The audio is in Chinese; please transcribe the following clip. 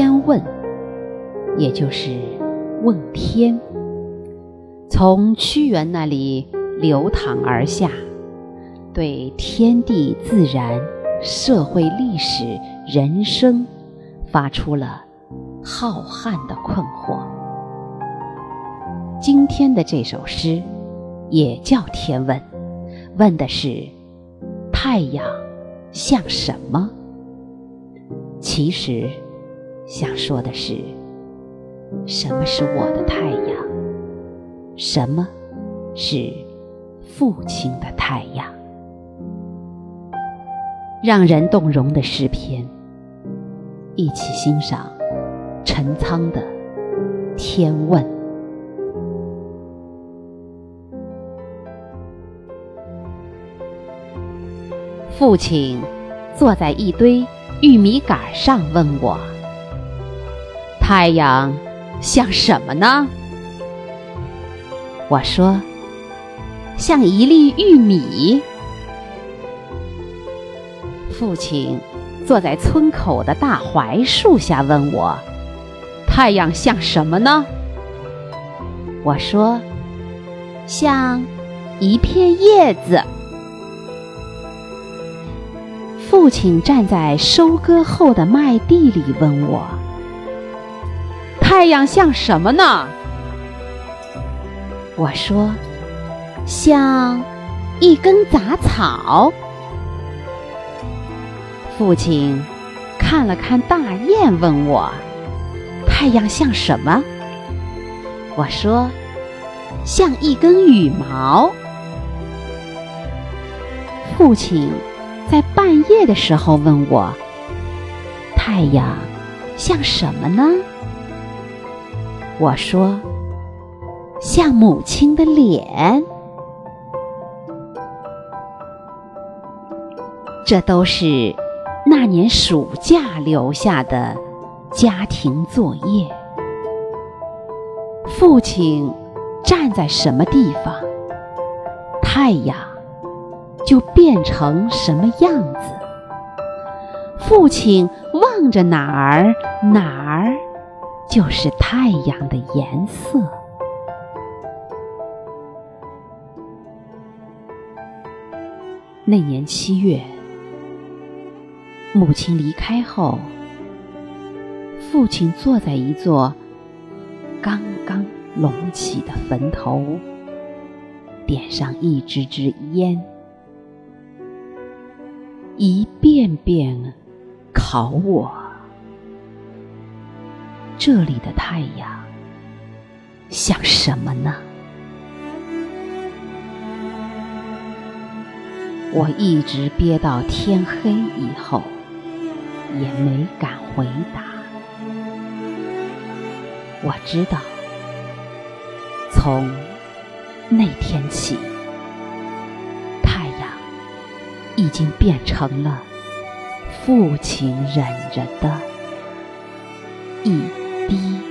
天问，也就是问天，从屈原那里流淌而下，对天地自然、社会历史、人生发出了浩瀚的困惑。今天的这首诗也叫《天问》，问的是太阳像什么？其实，想说的是，什么是我的太阳？什么是父亲的太阳？让人动容的诗篇，一起欣赏陈仓的《天问》。父亲坐在一堆。玉米杆上问我：“太阳像什么呢？”我说：“像一粒玉米。”父亲坐在村口的大槐树下问我：“太阳像什么呢？”我说：“像一片叶子。”父亲站在收割后的麦地里问我：“太阳像什么呢？”我说：“像一根杂草。”父亲看了看大雁，问我：“太阳像什么？”我说：“像一根羽毛。”父亲。在半夜的时候问我：“太阳像什么呢？”我说：“像母亲的脸。”这都是那年暑假留下的家庭作业。父亲站在什么地方？太阳。就变成什么样子？父亲望着哪儿，哪儿就是太阳的颜色。那年七月，母亲离开后，父亲坐在一座刚刚隆起的坟头，点上一支支烟。一遍遍考我，这里的太阳像什么呢？我一直憋到天黑以后，也没敢回答。我知道，从那天起。太阳已经变成了父亲忍着的一滴。